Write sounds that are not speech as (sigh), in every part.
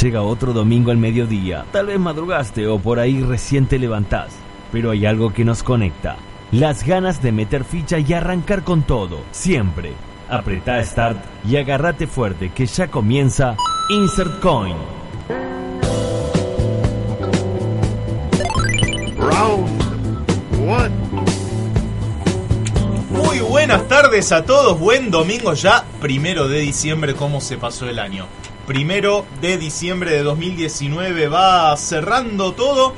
Llega otro domingo al mediodía. Tal vez madrugaste o por ahí recién te levantás. Pero hay algo que nos conecta. Las ganas de meter ficha y arrancar con todo. Siempre. Apretá Start y agárrate fuerte que ya comienza Insert Coin. Muy buenas tardes a todos, buen domingo ya, primero de diciembre, ¿cómo se pasó el año? Primero de diciembre de 2019 va cerrando todo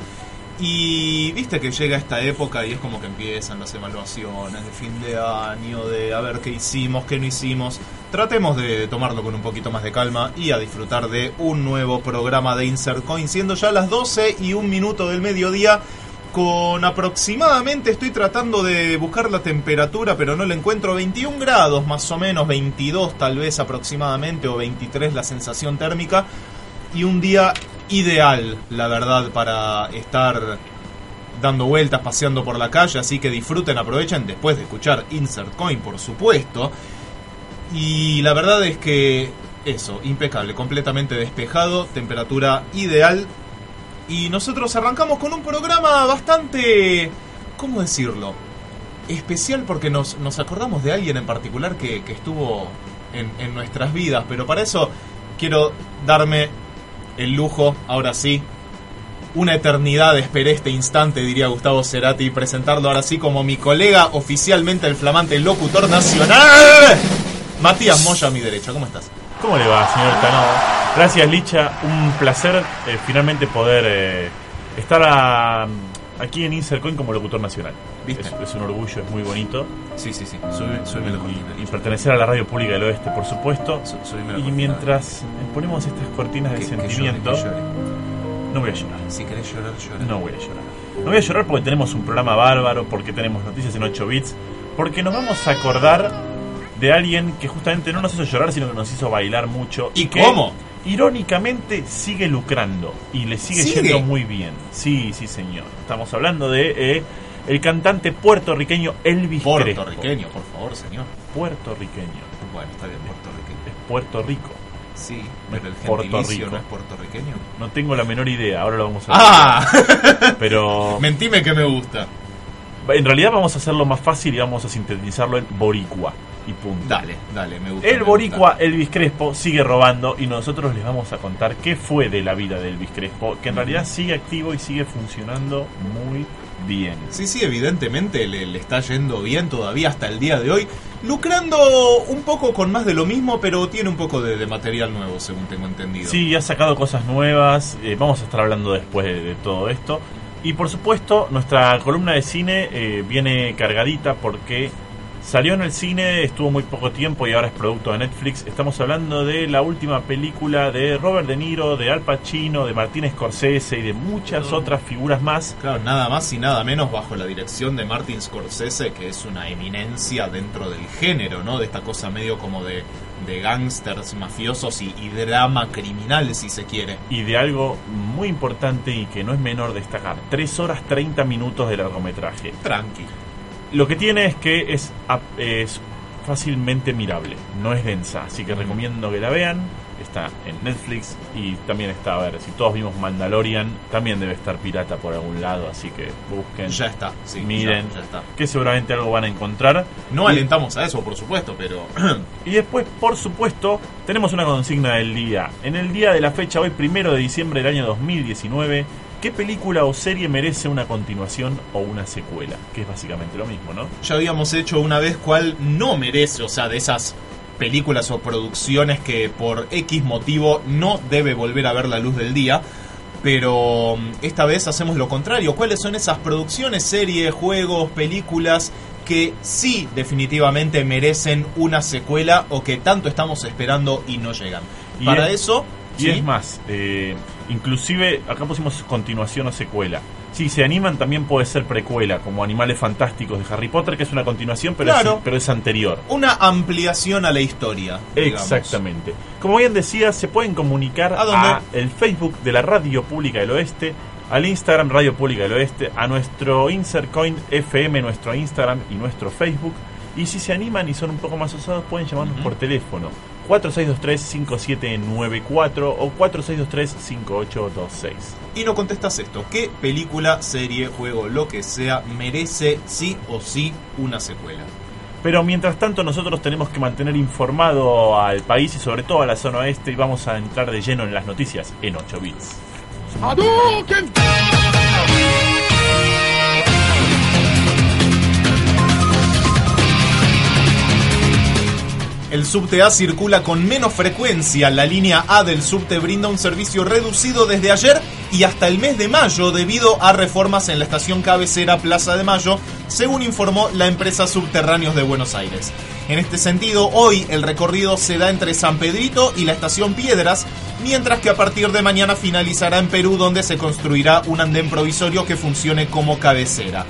y viste que llega esta época y es como que empiezan las evaluaciones de fin de año, de a ver qué hicimos, qué no hicimos. Tratemos de tomarlo con un poquito más de calma y a disfrutar de un nuevo programa de Insert Coin, siendo ya las 12 y un minuto del mediodía con aproximadamente, estoy tratando de buscar la temperatura, pero no la encuentro, 21 grados más o menos, 22 tal vez aproximadamente, o 23 la sensación térmica, y un día ideal, la verdad, para estar dando vueltas, paseando por la calle, así que disfruten, aprovechen después de escuchar Insert Coin, por supuesto. Y la verdad es que eso, impecable, completamente despejado, temperatura ideal, y nosotros arrancamos con un programa bastante, ¿cómo decirlo? Especial porque nos, nos acordamos de alguien en particular que, estuvo en, nuestras vidas, pero para eso quiero darme el lujo, ahora sí, una eternidad esperé este instante, diría Gustavo Cerati, presentarlo ahora sí como mi colega oficialmente el flamante locutor nacional, Matías Moya a mi derecha, ¿cómo estás? ¿Cómo le va, señor Cano? Gracias, Licha. Un placer eh, finalmente poder eh, estar a- aquí en Insercoin como locutor nacional. ¿Viste? Es, es un orgullo, es muy bonito. Sí, sí, sí, sube, los Y, y pertenecer a la radio pública del oeste, por supuesto. Su- Y cortina. mientras ponemos estas cortinas de llore, sentimiento, que llore. no voy a llorar. Si querés llorar, llora. No voy a llorar. No voy a llorar porque tenemos un programa bárbaro, porque tenemos noticias en 8 bits, porque nos vamos a acordar de alguien que justamente no nos hizo llorar, sino que nos hizo bailar mucho. ¿Y que, cómo? Irónicamente sigue lucrando y le sigue, ¿Sigue? yendo muy bien. Sí, sí, señor. Estamos hablando de eh, el cantante puertorriqueño Elvis. Puertorriqueño, por favor, señor. Puertorriqueño. Bueno, está bien, puertorriqueño. Es Puerto Rico. Sí, pero el Puerto Rico. no es puertorriqueño. No tengo la menor idea, ahora lo vamos a ¡Ah! (laughs) Pero Mentime que me gusta. en realidad vamos a hacerlo más fácil y vamos a sintetizarlo en boricua y punto. Dale, dale, me gusta. El me boricua gusta. Elvis Crespo sigue robando y nosotros les vamos a contar qué fue de la vida de Elvis Crespo, que en realidad sigue activo y sigue funcionando muy bien. Sí, sí, evidentemente le, le está yendo bien todavía hasta el día de hoy. Lucrando un poco con más de lo mismo, pero tiene un poco de, de material nuevo, según tengo entendido. Sí, ha sacado cosas nuevas, eh, vamos a estar hablando después de, de todo esto. Y por supuesto, nuestra columna de cine eh, viene cargadita porque salió en el cine, estuvo muy poco tiempo y ahora es producto de Netflix. Estamos hablando de la última película de Robert De Niro, de Al Pacino, de Martin Scorsese y de muchas otras figuras más. Claro, nada más y nada menos bajo la dirección de Martin Scorsese, que es una eminencia dentro del género, ¿no? De esta cosa medio como de, de gángsters mafiosos y, y drama criminal, si se quiere. Y de algo muy importante y que no es menor destacar, 3 horas 30 minutos de largometraje. Tranqui. Lo que tiene es que es, es fácilmente mirable, no es densa, así que recomiendo que la vean. Está en Netflix y también está, a ver, si todos vimos Mandalorian, también debe estar pirata por algún lado, así que busquen, Ya está, sí. miren, ya- ya está. que seguramente algo van a encontrar. No Y- alentamos a eso, por supuesto, pero (clears throat) Y después, por supuesto, tenemos una consigna del día. En el día de la fecha, hoy primero de diciembre del año 2019, ¿qué película o serie merece una continuación o una secuela? Que es básicamente lo mismo, ¿no? ya habíamos hecho una vez cual no merece, o sea, de esas películas o producciones que por X motivo no debe volver a ver la luz del día. Pero mm, esta vez hacemos lo contrario. ¿Cuáles son esas producciones, series, juegos, películas que sí definitivamente merecen una secuela o que tanto estamos esperando y no llegan? Y Para es- eso... Y ¿sí? es más, eh, inclusive acá pusimos continuación o secuela. Si se animan también puede ser precuela, como Animales Fantásticos de Harry Potter, que es una continuación, pero, Claro. es, pero es anterior. Una ampliación a la historia. digamos. Exactamente. Como bien decía, se pueden comunicar ¿A dónde? el Facebook de la Radio Pública del Oeste, al Instagram Radio Pública del Oeste, a nuestro Insercoin FM, nuestro Instagram y nuestro Facebook. Y si se animan y son un poco más osados, pueden llamarnos por teléfono 4623-5794 o 4623-5826. Y no contestas esto. ¿Qué película, serie, juego, lo que sea merece sí o sí una secuela? Pero mientras tanto nosotros tenemos que mantener informado al país y sobre todo a la zona oeste y vamos a entrar de lleno en las noticias en 8 bits. El subte A circula con menos frecuencia. La línea A del subte brinda un servicio reducido desde ayer y hasta el mes de mayo debido a reformas en la estación cabecera Plaza de Mayo, según informó la empresa Subterráneos de Buenos Aires. En este sentido, hoy el recorrido se da entre San Pedrito y la estación Piedras, mientras que a partir de mañana finalizará en Perú donde se construirá un andén provisorio que funcione como cabecera.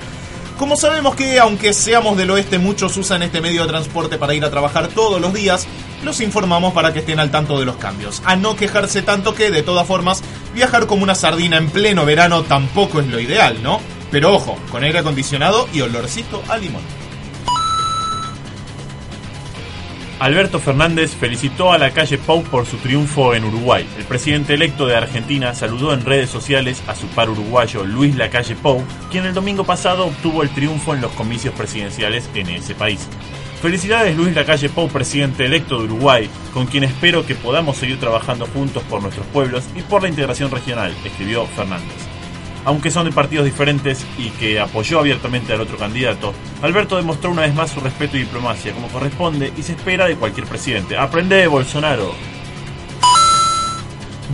Como sabemos que, aunque seamos del oeste, muchos usan este medio de transporte para ir a trabajar todos los días, los informamos para que estén al tanto de los cambios. A no quejarse tanto que, de todas formas, viajar como una sardina en pleno verano tampoco es lo ideal, ¿no? Pero ojo, con aire acondicionado y olorcito a limón. Alberto Fernández felicitó a la calle Pau por su triunfo en Uruguay. El presidente electo de Argentina saludó en redes sociales a su par uruguayo Luis Lacalle Pou, quien el domingo pasado obtuvo el triunfo en los comicios presidenciales en ese país. Felicidades Luis Lacalle Pou, presidente electo de Uruguay, con quien espero que podamos seguir trabajando juntos por nuestros pueblos y por la integración regional, escribió Fernández. Aunque son de partidos diferentes y que apoyó abiertamente al otro candidato, Alberto demostró una vez más su respeto y diplomacia como corresponde y se espera de cualquier presidente. ¡Aprende, Bolsonaro!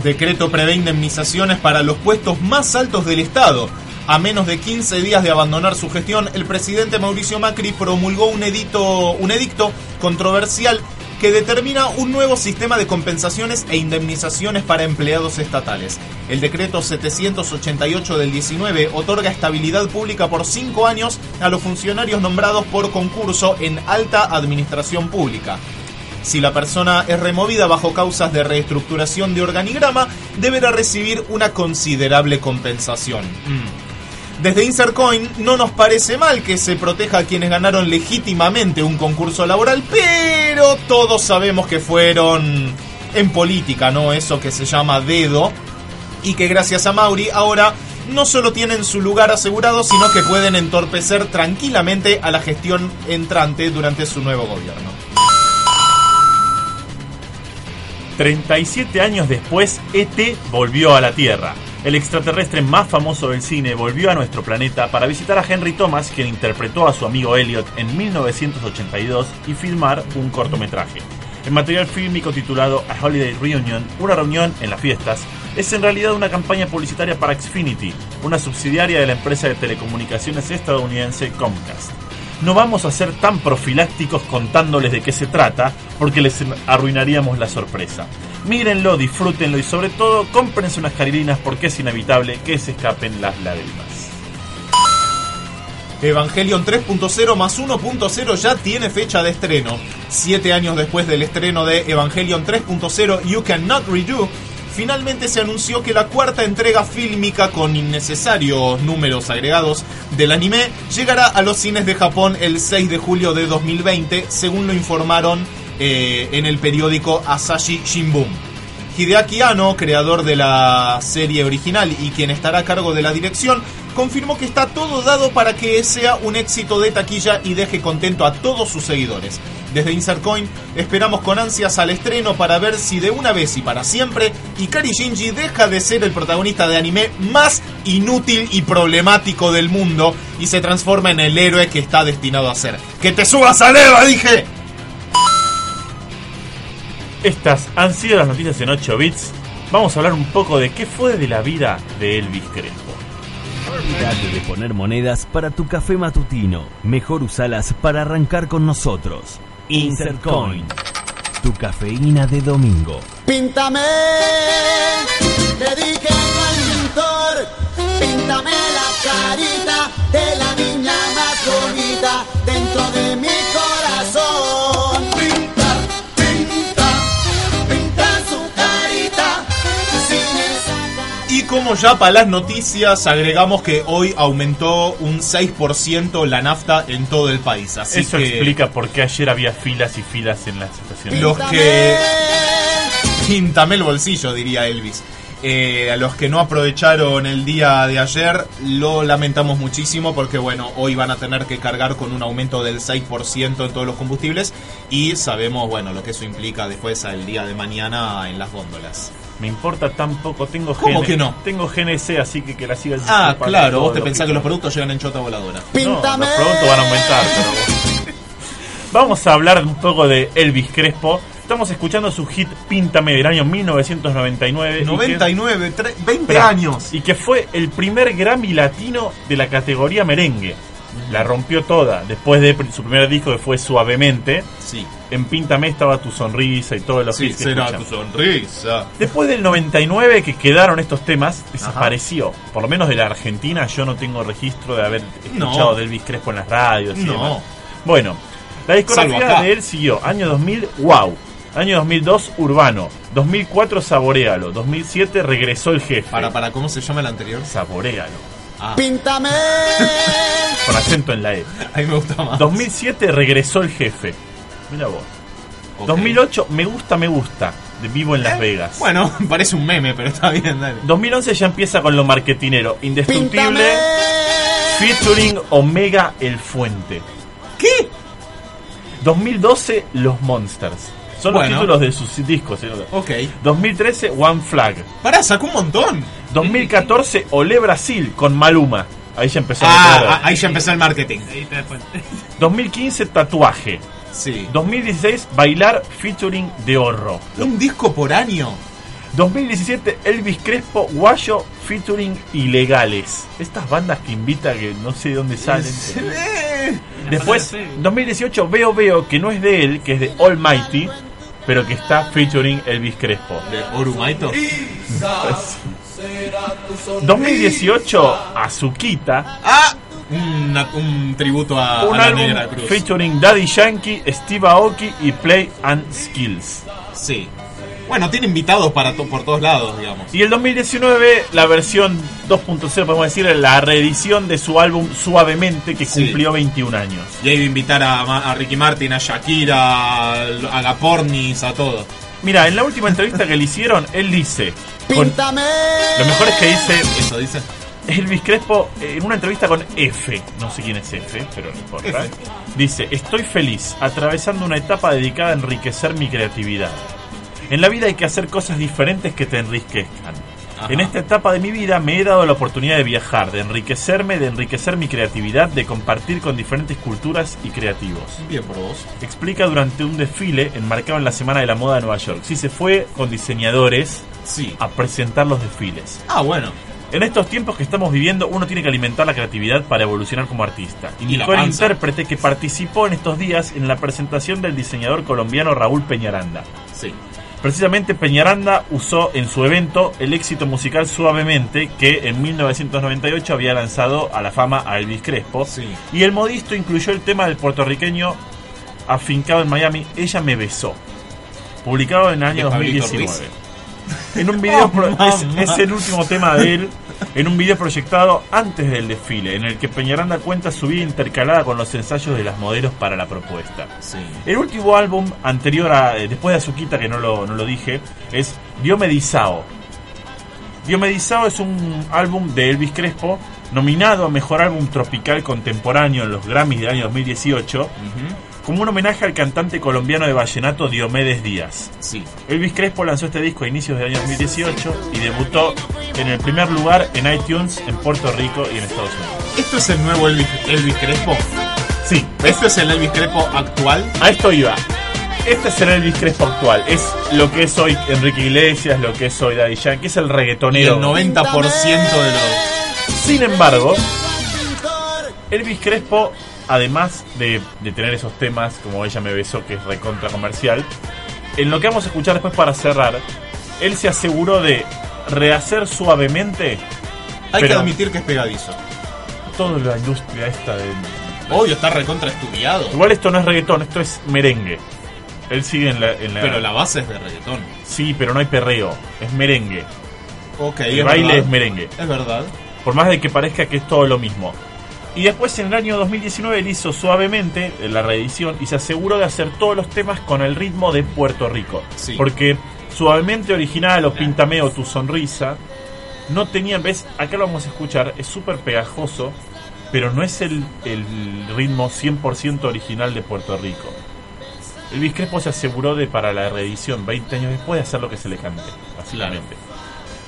Decreto prevé indemnizaciones para los puestos más altos del Estado. A menos de 15 días de abandonar su gestión, el presidente Mauricio Macri promulgó un edicto, un edicto controversial que determina un nuevo sistema de compensaciones e indemnizaciones para empleados estatales. El decreto 788 del 19 otorga estabilidad pública por 5 años a los funcionarios nombrados por concurso en alta administración pública. Si la persona es removida bajo causas de reestructuración de organigrama, deberá recibir una considerable compensación. Mm. Desde Insercoin no nos parece mal que se proteja a quienes ganaron legítimamente un concurso laboral, pero todos sabemos que fueron en política, ¿no? Eso que se llama dedo, y que gracias a Mauri ahora no solo tienen su lugar asegurado, sino que pueden entorpecer tranquilamente a la gestión entrante durante su nuevo gobierno. 37 años después, ET volvió a la Tierra. El extraterrestre más famoso del cine volvió a nuestro planeta para visitar a Henry Thomas, quien interpretó a su amigo Elliot en 1982 y filmar un cortometraje. El material fílmico titulado A Holiday Reunion, una reunión en las fiestas, es en realidad una campaña publicitaria para Xfinity, una subsidiaria de la empresa de telecomunicaciones estadounidense Comcast. No vamos a ser tan profilácticos contándoles de qué se trata, porque les arruinaríamos la sorpresa. Mírenlo, disfrútenlo y sobre todo cómprense unas carilinas porque es inevitable que se escapen las lágrimas. Evangelion 3.0 más 1.0 ya tiene fecha de estreno. Siete años después del estreno de Evangelion 3.0 You Cannot Redo, finalmente se anunció que la cuarta entrega fílmica con innecesarios números agregados del anime llegará a los cines de Japón el 6 de julio de 2020, según lo informaron eh, en el periódico Asahi Shimbun. Hideaki Anno, creador de la serie original y quien estará a cargo de la dirección, confirmó que está todo dado para que sea un éxito de taquilla y deje contento a todos sus seguidores. Desde Insert Coin esperamos con ansias al estreno para ver si de una vez y para siempre Ikari Shinji deja de ser el protagonista de anime más inútil y problemático del mundo y se transforma en el héroe que está destinado a ser. ¡Que te subas a Eva, dije! Estas han sido las noticias en 8 bits. Vamos a hablar un poco de qué fue de la vida de Elvis Crespo. Olvídate de poner monedas para tu café matutino. Mejor usalas para arrancar con nosotros. Insert Coin. Tu cafeína de domingo. Píntame, le dije al pintor, píntame la carita de la niña más bonita dentro de mi como ya para las noticias, agregamos que hoy aumentó un 6% la nafta en todo el país. Así Eso que explica por qué ayer había filas y filas en las estaciones. los que... Píntame el bolsillo, diría Elvis. Eh, a los que no aprovecharon el día de ayer, lo lamentamos muchísimo porque, bueno, hoy van a tener que cargar con un aumento del 6% en todos los combustibles y sabemos, bueno, lo que eso implica después al día de mañana en las góndolas. Me importa tan poco, tengo ¿Cómo GN que no? Tengo GNC, así que que la sigas Ah, claro, vos te pensás que los productos llegan en chota voladora. No, Píntame. los productos van a aumentar, pero... Vamos a hablar un poco de Elvis Crespo. Estamos escuchando su hit Píntame del año 1999. y que- 99, tre- 20 Esperá, años. Y que fue el primer Grammy latino de la categoría merengue. La rompió toda. Después de su primer disco que fue Suavemente. Sí, En Píntame estaba tu sonrisa y todos los sí, que será tu sonrisa. Después del 99 que quedaron estos temas, desapareció. Por lo menos de la Argentina yo no tengo registro de haber escuchado No. de Elvis Crespo en las radios. y No. demás. Bueno, la discografía de él siguió. Año 2000, Wow. Año 2002, Urbano. 2004, Saborealo. 2007, Regresó el Jefe. Para, para, ¿cómo se llama el anterior? Saborealo. Ah, Píntame. Con acento en la E. (laughs) a mí me gusta más. 2007, Regresó el Jefe. Mira vos. Ok. 2008, Me Gusta, Me Gusta. De Vivo en Las Vegas. Eh, Bueno, (laughs) parece un meme, pero está bien, dale. 2011 ya empieza con lo marketinero. Indestructible. Píntame. Featuring Omega El Fuente. ¿Qué? 2012 Los Monsters. Son Bueno. los títulos de sus discos. ¿eh? Ok. 2013 One Flag. Pará, sacó un montón. 2014 Olé Brasil con Maluma. Ahí ya empezó Ah, ah, ahí ya empezó el marketing. 2015 (laughs) Tatuaje. Sí. 2016 Bailar featuring De Horro. Un disco por año. 2017 Elvis Crespo Guayo featuring Ilegales. Estas bandas que invita que no sé de dónde salen. pero- Después, 2018, Veo Veo, que no es de él, que es de Almighty, pero que está featuring Elvis Crespo. ¿De Orumaito? 2018, Azuquita, Ah, una- un tributo a, un a la Negra Cruz. featuring Daddy Yankee, Steve Aoki y Play and Skills. Sí. Bueno, tiene invitados para to- por todos lados, digamos. Y el 2019, la versión 2.0, podemos decir, la reedición de su álbum Suavemente, que Sí. cumplió 21 años. Y ahí iba a invitar a, Ma- a Ricky Martin, a Shakira, a Gapornis, a todo. Mira, en la última entrevista que le hicieron, él dice, Píntame. lo mejor es que dice, Eso dice. Elvis Crespo, en una entrevista con F, no sé quién es F, pero no importa, F. (laughs) dice, estoy feliz, atravesando una etapa dedicada a enriquecer mi creatividad. En la vida hay que hacer cosas diferentes que te enriquezcan. Ajá. En esta etapa de mi vida me he dado la oportunidad de viajar, de enriquecerme, de enriquecer mi creatividad, de compartir con diferentes culturas y creativos. Bien por vos. Explica durante un desfile enmarcado en la Semana de la Moda de Nueva York. Sí, se fue con diseñadores Sí. a presentar los desfiles. Ah, bueno. En estos tiempos que estamos viviendo, uno tiene que alimentar la creatividad para evolucionar como artista. Indicó el intérprete que participó en estos días en la presentación del diseñador colombiano Raúl Peñaranda. Sí. Precisamente Peñaranda usó en su evento el éxito musical Suavemente que en 1998 había lanzado a la fama a Elvis Crespo. Sí. Y el modisto incluyó el tema del puertorriqueño afincado en Miami, Ella me besó. Publicado en el año De Pablito 2019. En un video (laughs) pro- es, es el último tema de él en un video proyectado antes del desfile, en el que Peñaranda cuenta su vida intercalada con los ensayos de las modelos para la propuesta. Sí. El último álbum anterior a eh, después de Azuquita que no lo, no lo dije es Diomedizao. Diomedizao es un álbum de Elvis Crespo nominado a mejor álbum tropical contemporáneo en los Grammys del año 2018 Ujú. Como un homenaje al cantante colombiano de vallenato Diomedes Díaz. Sí. Elvis Crespo lanzó este disco a inicios del año 2018 y debutó en el primer lugar en iTunes en Puerto Rico y en Estados Unidos. ¿Esto es el nuevo Elvis, Elvis Crespo? Sí, ¿Esto es el Elvis Crespo actual? A esto iba. Este es el Elvis Crespo actual. Es lo que es hoy Enrique Iglesias, lo que es hoy Daddy Yankee, es el Y reggaetonero. el 90% de los... Sin embargo, Elvis Crespo, además de, de tener esos temas como Ella me besó, que es recontra comercial, en lo que vamos a escuchar después para cerrar, él se aseguró de rehacer suavemente Hay que admitir que es pegadizo. toda la industria esta de... Obvio, está recontra estudiado. Igual esto no es reggaetón, esto es merengue. Él sigue en la... en la- Pero la base es de reggaetón. Sí, pero no hay perreo, es merengue. Ok, El es baile verdad. es merengue. Es verdad. Por más de que parezca que es todo lo mismo. Y después en el año 2019 él hizo suavemente la reedición y se aseguró de hacer todos los temas con el ritmo de Puerto Rico. Sí. Porque suavemente original o Píntame o Tu Sonrisa no tenía, ves, acá lo vamos a escuchar, es súper pegajoso, pero no es el, el ritmo 100% original de Puerto Rico. Elvis Crespo se aseguró de para la reedición 20 años después de hacer lo que se le cante, básicamente.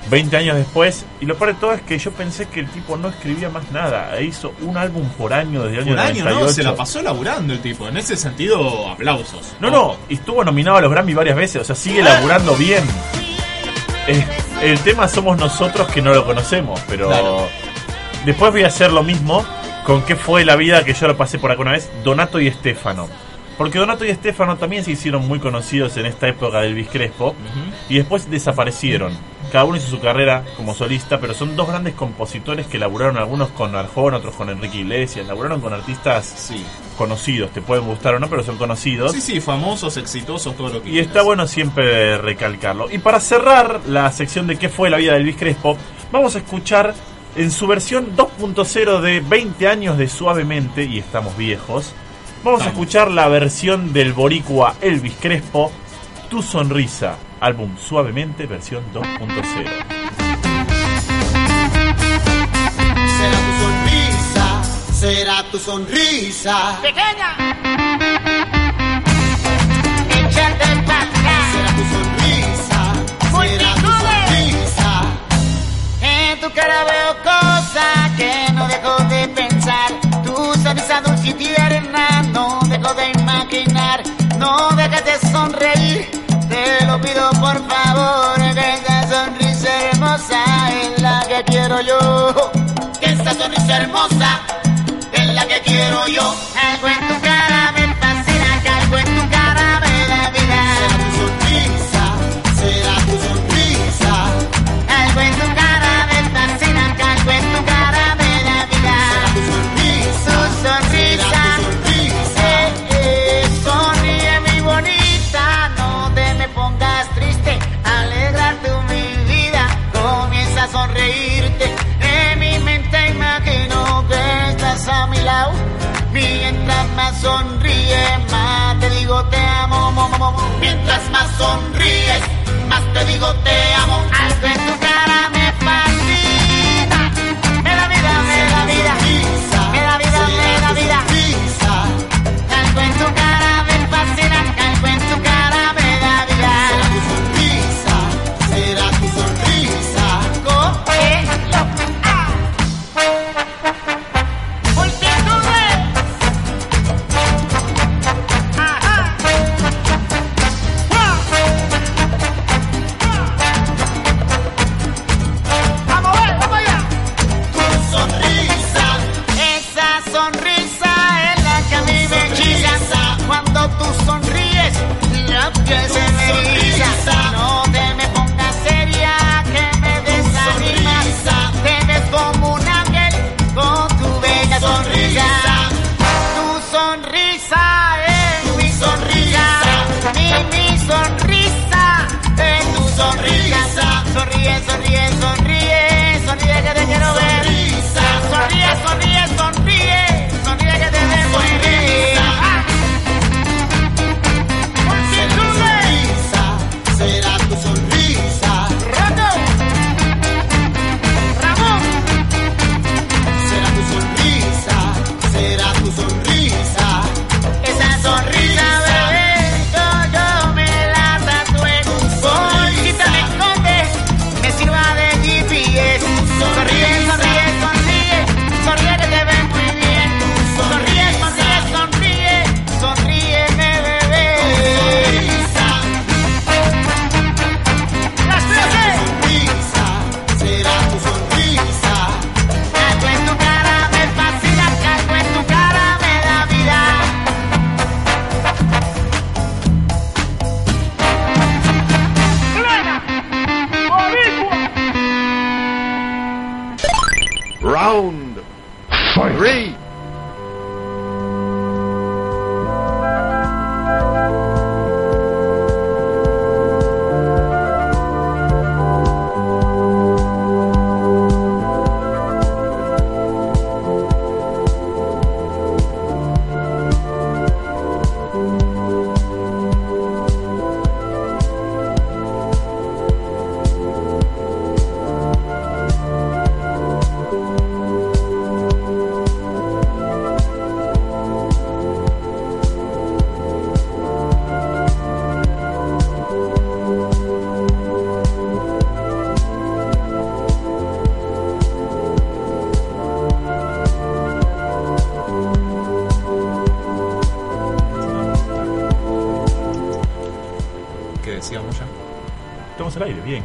20 años después, y lo peor de todo es que yo pensé que el tipo no escribía más nada, e hizo un álbum por año desde el año Por año, 98. ¿no? Se la pasó laburando el tipo. En ese sentido, aplausos. No, no, y estuvo nominado a los Grammy varias veces, o sea, sigue laburando bien. Eh, el tema somos nosotros que no lo conocemos, pero Claro. después voy a hacer lo mismo con qué fue la vida que yo lo pasé por acá una vez, Donato y Estefano. Porque Donato y Estefano también se hicieron muy conocidos en esta época del Elvis Crespo y después desaparecieron. Cada uno hizo su carrera como solista, pero son dos grandes compositores que laburaron algunos con Arjona, otros con Enrique Iglesias, laburaron con artistas Sí. conocidos, te pueden gustar o no, pero son conocidos. Sí, sí, famosos, exitosos, todo lo que Y quieras. está bueno siempre recalcarlo. Y para cerrar la sección de qué fue la vida de Elvis Crespo, vamos a escuchar en su versión 2.0 de 20 años de Suavemente, y estamos viejos, vamos a escuchar la versión del boricua Elvis Crespo, Tu Sonrisa, álbum Suavemente, versión 2.0. Será tu sonrisa, será tu sonrisa. Pequeña. Échate para. Será tu sonrisa, será tu sonrisa. En tu cara veo cosas que no dejo de pensar. Tu sonrisa dulce y tierna, de imaginar. No de sonreír, te lo pido por favor. Que esa sonrisa hermosa es la que quiero yo. Que esa sonrisa hermosa es la que quiero yo. Mientras más sonríes, más te digo te amo. mo, mo, mo, mo. Mientras más sonríes, más te digo te amo. Algo en tu cara me fascina, me da vida, me da vida. Me da vida, me da vida. Algo en tu cara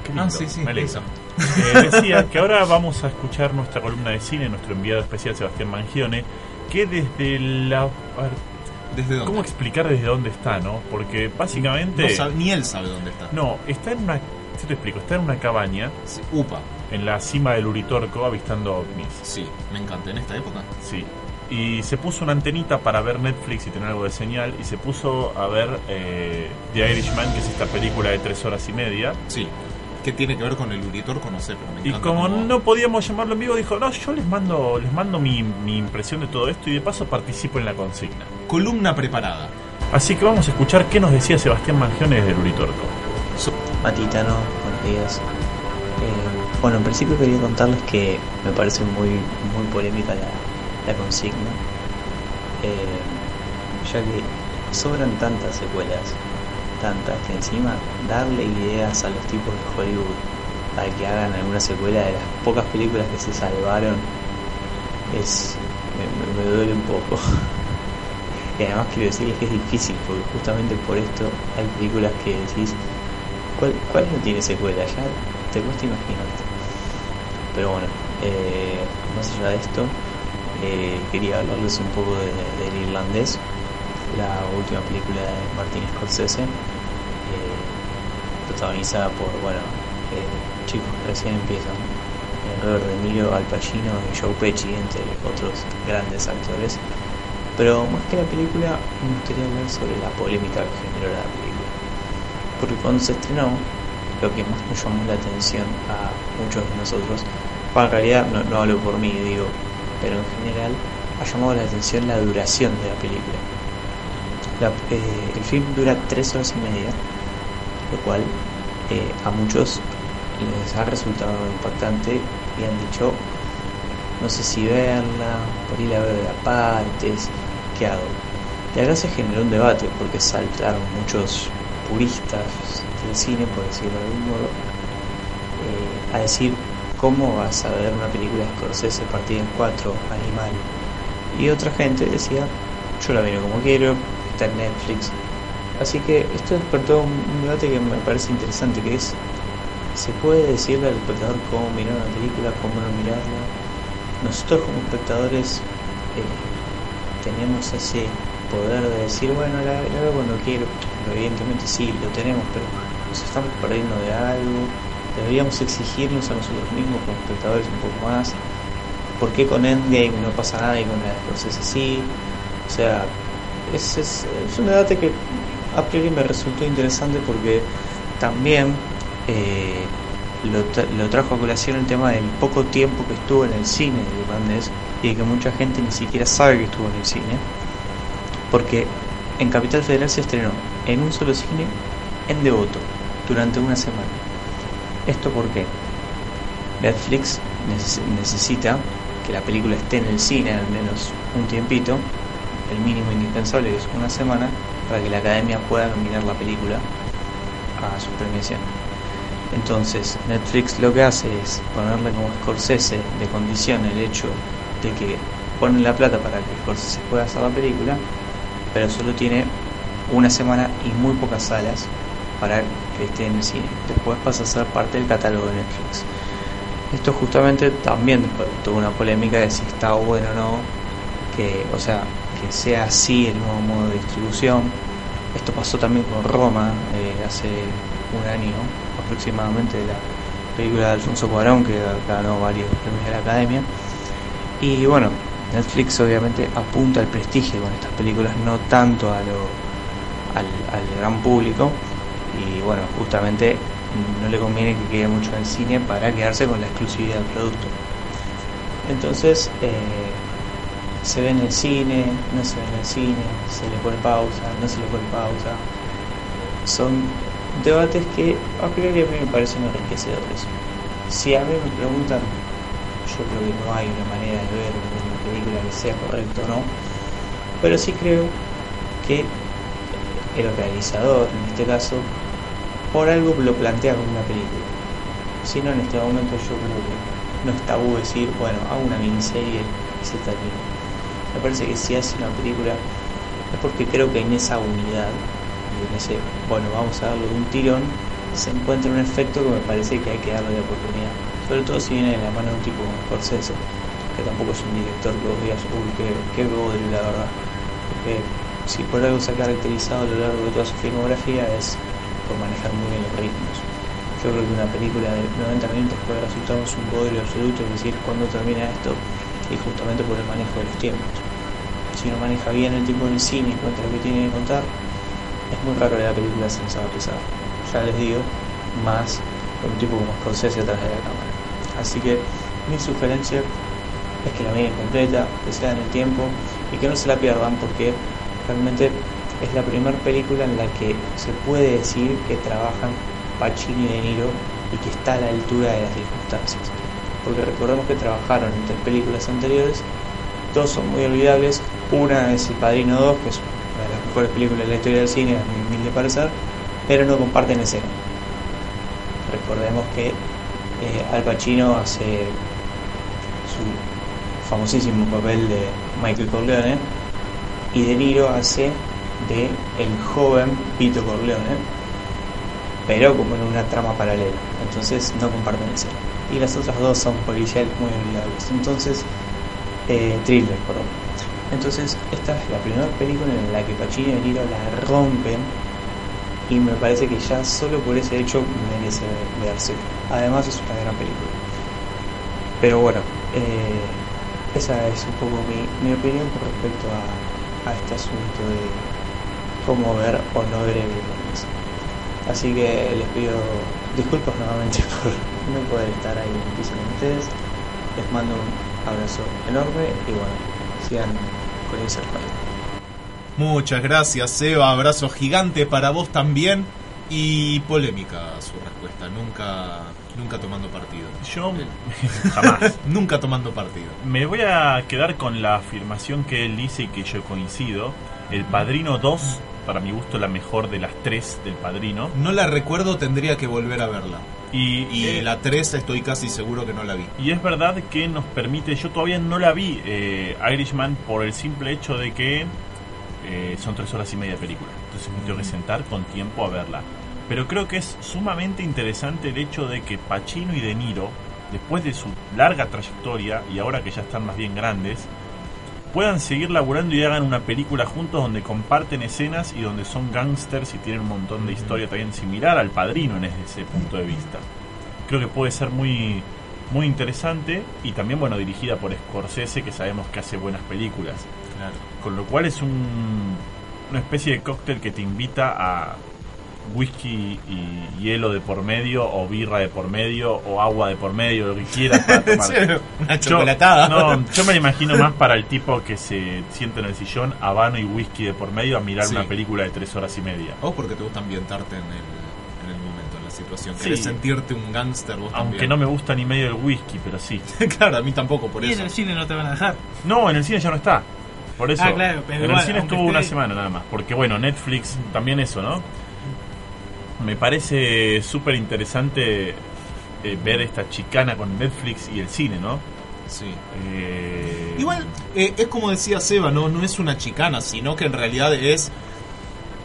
qué lindo. Ah, sí, sí, me alegro. Eh, decía que ahora vamos a escuchar nuestra columna de cine, nuestro enviado especial Sebastián Mangione, que desde la... ¿Desde dónde? ¿Cómo explicar desde dónde está, no? Porque básicamente... No sabe- ni él sabe dónde está. No, está en una... Sí te explico, está en una cabaña Sí, Upa. en la cima del Uritorco avistando ovnis. Sí, me encanta. En esta época. Sí. Y se puso una antenita para ver Netflix y tener algo de señal. Y se puso a ver eh, The Irishman, que es esta película de tres horas y media. Sí. ¿Qué tiene que ver con el Uritorco? No sé, pero me Y como no podíamos llamarlo en vivo, dijo, no, yo les mando, les mando mi, mi impresión de todo esto y de paso participo en la consigna. Columna preparada. Así que vamos a escuchar qué nos decía Sebastián Mangione desde el Uritorco. Matitano, buenos días. Eh, bueno, en principio quería contarles que me parece muy, muy polémica la, la consigna, eh, ya que sobran tantas secuelas, tantas, que encima darle ideas a los tipos de Hollywood para que hagan alguna secuela de las pocas películas que se salvaron es me, duele un poco. (laughs) y además quiero decirles que es difícil, porque justamente por esto hay películas que decís, ¿Cuál, cuál no tiene secuela? Ya te cuesta imaginarte. Pero bueno, eh, más allá de esto, eh, quería hablarles un poco de- del irlandés, la última película de Martin Scorsese, eh, protagonizada por, bueno, eh, chicos recién empiezan, eh, Robert De Niro, Al Pacino y Joe Pesci, entre otros grandes actores. Pero más que la película, me gustaría hablar sobre la polémica que generó la película porque cuando se estrenó, lo que más nos llamó la atención a muchos de nosotros, bueno, en realidad no, no hablo por mí, digo, pero en general ha llamado la atención la duración de la película. Eh, el film dura tres horas y media, lo cual eh, a muchos les ha resultado impactante y han dicho, no sé si verla, por ahí la veo de partes, ¿qué hago? Y acá se generó un debate porque saltaron muchos puristas del cine, por decirlo de algún modo, eh, a decir cómo vas a ver una película de Scorsese partida en cuatro, animal. Y otra gente decía, yo la miro como quiero, Netflix. Así que esto despertó un, un debate que me parece interesante, que es, ¿se puede decirle al espectador cómo mirar una película, cómo no mirarla? Nosotros como espectadores eh, tenemos ese poder de decir, bueno, la, la veo cuando quiero. Pero evidentemente sí, lo tenemos, pero nos estamos perdiendo de algo. Deberíamos exigirnos a nosotros mismos como espectadores un poco más. ¿Por qué con Endgame no pasa nada y con la de Scorsese sí? O sea, es, es, es un debate que a priori me resultó interesante porque también eh, lo, lo trajo a colación el tema del poco tiempo que estuvo en el cine de irlandés y de que mucha gente ni siquiera sabe que estuvo en el cine porque en Capital Federal se estrenó en un solo cine en Devoto durante una semana. ¿Esto por qué? Netflix neces- necesita que la película esté en el cine al menos un tiempito, el mínimo indispensable es una semana, para que la academia pueda nominar la película a su premiación. Entonces, Netflix lo que hace es ponerle como Scorsese de condición el hecho de que ponen la plata para que Scorsese pueda hacer la película, pero solo tiene una semana y muy pocas salas para que esté en el cine. Después pasa a ser parte del catálogo de Netflix. Esto justamente también despertó una polémica de si está bueno o no, que, o sea, sea así el nuevo modo de distribución. Esto pasó también con Roma eh, hace un año aproximadamente de la película de Alfonso Cuarón que ganó varios premios de la Academia. Y bueno, Netflix obviamente apunta al prestigio con estas películas, no tanto al, al gran público. Y bueno, justamente no le conviene que quede mucho en cine para quedarse con la exclusividad del producto. Entonces, eh, se ve en el cine, no se ve en el cine, se le pone pausa, no se le pone pausa. Son debates que a priori a mí me parecen enriquecedores. Si a mí me preguntan, yo creo que no hay una manera de ver una película que sea correcta o no, pero sí creo que el realizador, en este caso, por algo lo plantea como una película. Si no, en este momento yo creo que no es tabú decir, bueno, hago una miniserie y se termina. Me parece que si hace una película es porque creo que en esa unidad y en ese, bueno, vamos a darle un tirón, se encuentra un efecto que me parece que hay que darle la oportunidad. Sobre todo si viene de la mano de un tipo como Scorsese, que tampoco es un director que vos digas, uy, qué, qué la verdad. Porque si por algo se ha caracterizado a lo largo de toda su filmografía es por manejar muy bien los ritmos. Yo creo que una película de 90 minutos puede resultarnos un bodrio absoluto, es decir, cuándo termina esto, y justamente por el manejo de los tiempos. Si no maneja bien el tiempo del cine y cuenta lo que tiene que contar, es muy raro que la película se nos pesada. Ya les digo, más con un tipo como Scorsese atrás de la cámara. Así que mi sugerencia es que la miren completa, que sea en el tiempo y que no se la pierdan porque realmente es la primera película en la que se puede decir que trabajan Pacino y De Niro y que está a la altura de las circunstancias. Porque recordemos que trabajaron en tres películas anteriores, dos son muy olvidables, una es El Padrino 2, que es una de las mejores películas de la historia del cine, a mi humilde parecer, pero no comparten escena. Recordemos que eh, Al Pacino hace su famosísimo papel de Michael Corleone y De Niro hace de el joven Vito Corleone, pero como en una trama paralela. Entonces no comparten escena. Y las otras dos son policiales muy olvidables. Entonces, eh, thriller, perdón. Entonces, esta es la primera película en la que Pacino y Niro la rompen y me parece que ya solo por ese hecho merece verse. Además es una gran película. Pero bueno, eh, esa es un poco mi, opinión con respecto a, este asunto de cómo ver o no ver evidencias. Así que les pido disculpas nuevamente (laughs) por no poder estar ahí en ustedes. Les mando un abrazo enorme y bueno, sigan con juego. Muchas gracias, Seba. Abrazo gigante para vos también. Y polémica su respuesta. Nunca, nunca tomando partido. Yo (laughs) jamás. Nunca tomando partido. Me voy a quedar con la afirmación que él dice y que yo coincido. El Padrino 2, para mi gusto, la mejor de las tres del Padrino. No la recuerdo, tendría que volver a verla. Y, Y eh, la 3 estoy casi seguro que no la vi. y es verdad que nos permite, yo todavía no la vi, eh, Irishman, por el simple hecho de que eh, son tres horas y media de película. Entonces me tengo que sentar con tiempo a verla. Pero creo que es sumamente interesante el hecho de que Pacino y De Niro, después de su larga trayectoria y ahora que ya están más bien grandes, puedan seguir laburando y hagan una película juntos donde comparten escenas y donde son gángsters y tienen un montón de historia también similar al padrino en ese punto de vista. Creo que puede ser muy, muy interesante y también, bueno, dirigida por Scorsese, que sabemos que hace buenas películas. Claro. Con lo cual es un, una especie de cóctel que te invita a whisky y hielo de por medio, o birra de por medio, o agua de por medio, lo que quieras para (laughs) tomar. Una Yo- chocolatada. no, yo me lo imagino más para el tipo que se siente en el sillón, habano y whisky de por medio a mirar Sí. una película de tres horas y media. O porque te gusta ambientarte en el, en el momento, en la situación. Sí. Sentirte un gángster vos Aunque también. no me gusta ni medio el whisky, pero sí. (laughs) claro, a mí tampoco, por y eso. en el cine no te van a dejar. No, en el cine ya no está. Por eso. Ah, claro, pero en el cine estuvo una semana nada más. Porque bueno, Netflix también eso, ¿no? Me parece súper interesante eh, ver esta chicana con Netflix y el cine, ¿no? Sí. Eh, Igual, eh, es como decía Seba, ¿no? no es una chicana, sino que en realidad es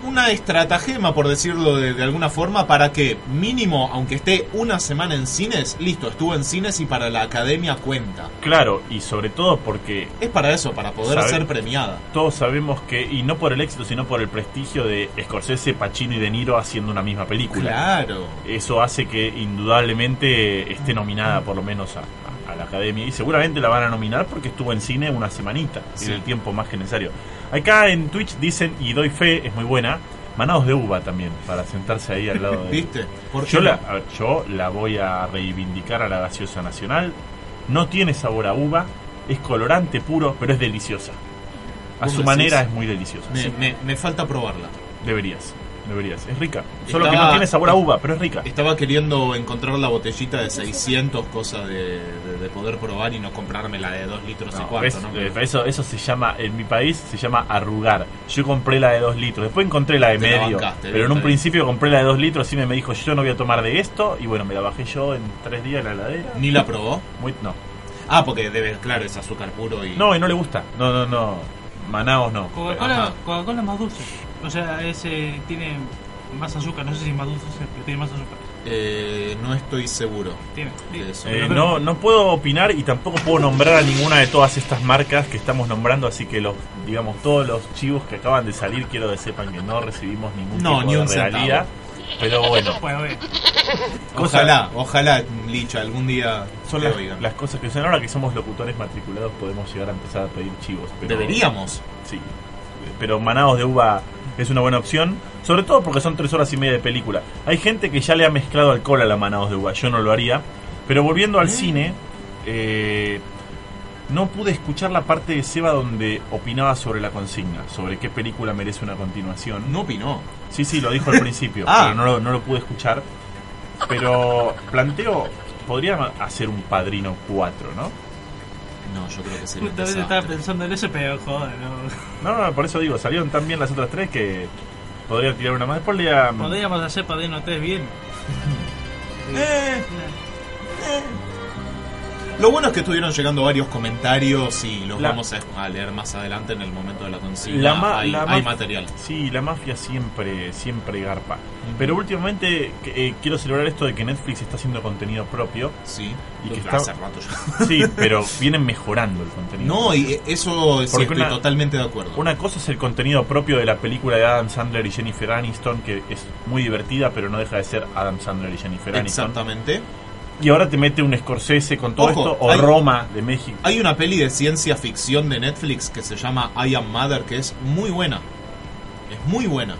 una estratagema, por decirlo de, de alguna forma, para que mínimo, aunque esté una semana en cines, listo, estuvo en cines y para la academia cuenta. Claro, y sobre todo porque Es para eso, para poder ser premiada. todos sabemos que, y no por el éxito, sino por el prestigio de Scorsese, Pacino y De Niro haciendo una misma película. Claro. Eso hace que indudablemente esté nominada por lo menos a, a- a la academia. Y seguramente la van a nominar porque estuvo en cine una semanita. Sí. En el tiempo más que necesario. Acá en Twitch dicen, y doy fe, es muy buena, manados de uva también, para sentarse ahí al lado de... (laughs) ¿Viste? ¿Por qué Yo la, a ver, yo la voy a reivindicar a la gaseosa nacional. No tiene sabor a uva, es colorante puro, pero es deliciosa. A ¿Vos su manera es muy deliciosa. Me, sí. me- me falta probarla. Deberías, deberías. Es rica. Solo que no tiene sabor a uva, pero es rica. Estaba queriendo encontrar la botellita de 600, cosa de, de- de poder probar y no comprarme la de 2 litros y cuarto, ¿ves? ¿no? Eh, eso, eso se llama, en mi país se llama arrugar. Yo compré la de 2 litros, después encontré la de Te la medio. bancaste, pero en un principio compré la de 2 litros y me dijo, yo no voy a tomar de esto. Y bueno, me la bajé yo en 3 días en la heladera. ¿Ni la probó? Muy, no. Ah, porque debe, claro, es azúcar puro y... no, y no le gusta. No, no, no. Manaos no. Coca-Cola es más dulce. O sea, ese tiene más azúcar, no sé si más dulce, pero tiene más azúcar. Eh, no estoy seguro Tiene. de eso. Eh, no, no puedo opinar y tampoco puedo nombrar a ninguna de todas estas marcas que estamos nombrando, así que los, digamos, todos los chivos que acaban de salir quiero que sepan que no recibimos ningún No, tipo ni de un regalía. Pero bueno, Bueno, bien. Ojalá, ojalá, Licha, algún día son te las, oigan. las cosas que son ahora que somos locutores matriculados podemos llegar a empezar a pedir chivos. Pero, Deberíamos. Sí, pero Manados de Uva es una buena opción, sobre todo porque son tres horas y media de película. Hay gente que ya le ha mezclado alcohol a la Manados de Uva, yo no lo haría. Pero volviendo al cine, eh, no pude escuchar la parte de Seba donde opinaba sobre la consigna, sobre qué película merece una continuación. No opinó. Sí, sí, lo dijo al principio, (laughs) Ah. pero no lo, no lo pude escuchar. Pero planteo, podría hacer un Padrino 4, ¿no? No, yo creo que sería un Justamente desastre. estaba pensando en eso, pero joder, no. No, no, por eso digo, salieron tan bien las otras tres que podría tirar una más. Después le Podríamos hacer Padrino 3 bien. Eh, eh. Lo bueno es que estuvieron llegando varios comentarios y los La- vamos a, leer más adelante en el momento de la consigna. La ma- hay, la hay material. Sí, la mafia siempre, siempre garpa. Pero últimamente eh, quiero celebrar esto de que Netflix está haciendo contenido propio. Sí, Y que Hace está- rato ya. (laughs) Sí, (laughs) pero vienen mejorando el contenido. No, y eh, eso estoy una- totalmente de acuerdo. Una cosa es el contenido propio de la película de Adam Sandler y Jennifer Aniston, que es muy divertida, pero no deja de ser Adam Sandler y Jennifer Aniston. Exactamente. Y ahora te mete un Scorsese con todo Ojo, esto, o hay- Roma de México. Hay una peli de ciencia ficción de Netflix que se llama I Am Mother que es muy buena. Es muy buena.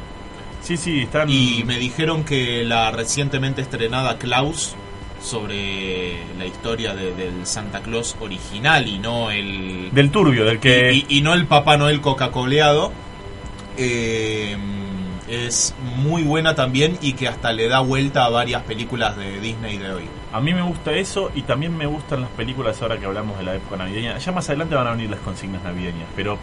Sí, sí, están... Y me dijeron que la recientemente estrenada Klaus sobre la historia de- del Santa Claus original y no el Del turbio, del que... y, y- y no el Papá Noel Coca-Coleado eh, es muy buena también y que hasta le da vuelta a varias películas de Disney de hoy. A mí me gusta eso y también me gustan las películas ahora que hablamos de la época navideña. Ya más adelante van a venir las consignas navideñas, pero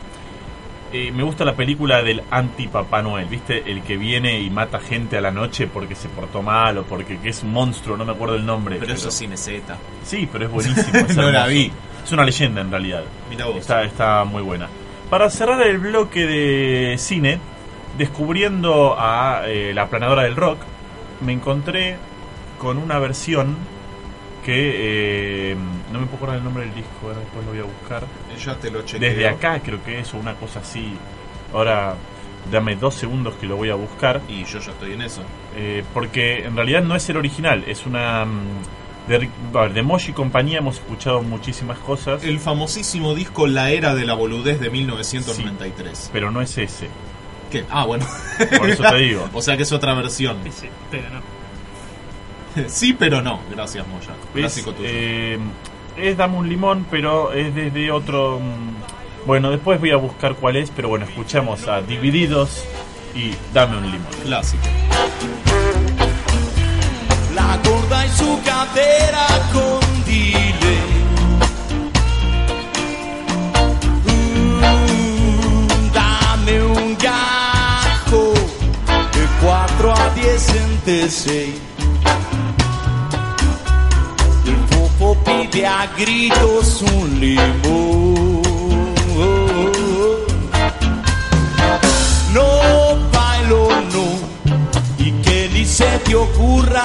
eh, me gusta la película del anti-Papá Noel, ¿viste? El que viene y mata gente a la noche porque se portó mal o porque que es un monstruo, no me acuerdo el nombre. Pero eso es cineceta. Sí, pero es buenísimo. (laughs) es No la vi. Es una leyenda en realidad. Mira vos. Está, está muy buena. Para cerrar el bloque de cine, descubriendo a eh, la planadora del rock, me encontré con una versión que eh, no me puedo acordar el nombre del disco, ahora después lo voy a buscar. Ya te lo chequeo. Desde acá creo que es o una cosa así. Ahora dame dos segundos que lo voy a buscar. Y yo ya estoy en eso. Eh, porque en realidad no es el original, es una... mm, De, de Mosh y compañía hemos escuchado muchísimas cosas, El famosísimo disco La Era de la Boludez de 1993. pero no es ese. ¿Qué? Ah, bueno. Por eso te digo. (laughs) O sea que es otra versión. Sí, sí, pero no. (laughs) Sí, pero no. Gracias, Moya. Es, Clásico tuyo. eh, es Dame un limón, pero es desde otro... mm, Bueno, después voy a buscar cuál es, pero bueno, escuchamos a Divididos y Dame un limón. Clásico. La gorda y su cadera con dile. Mm, dame un gajo de 4 a 10 en T6. Popo pide a gritos un limón. No bailo, no y que ni se te ocurra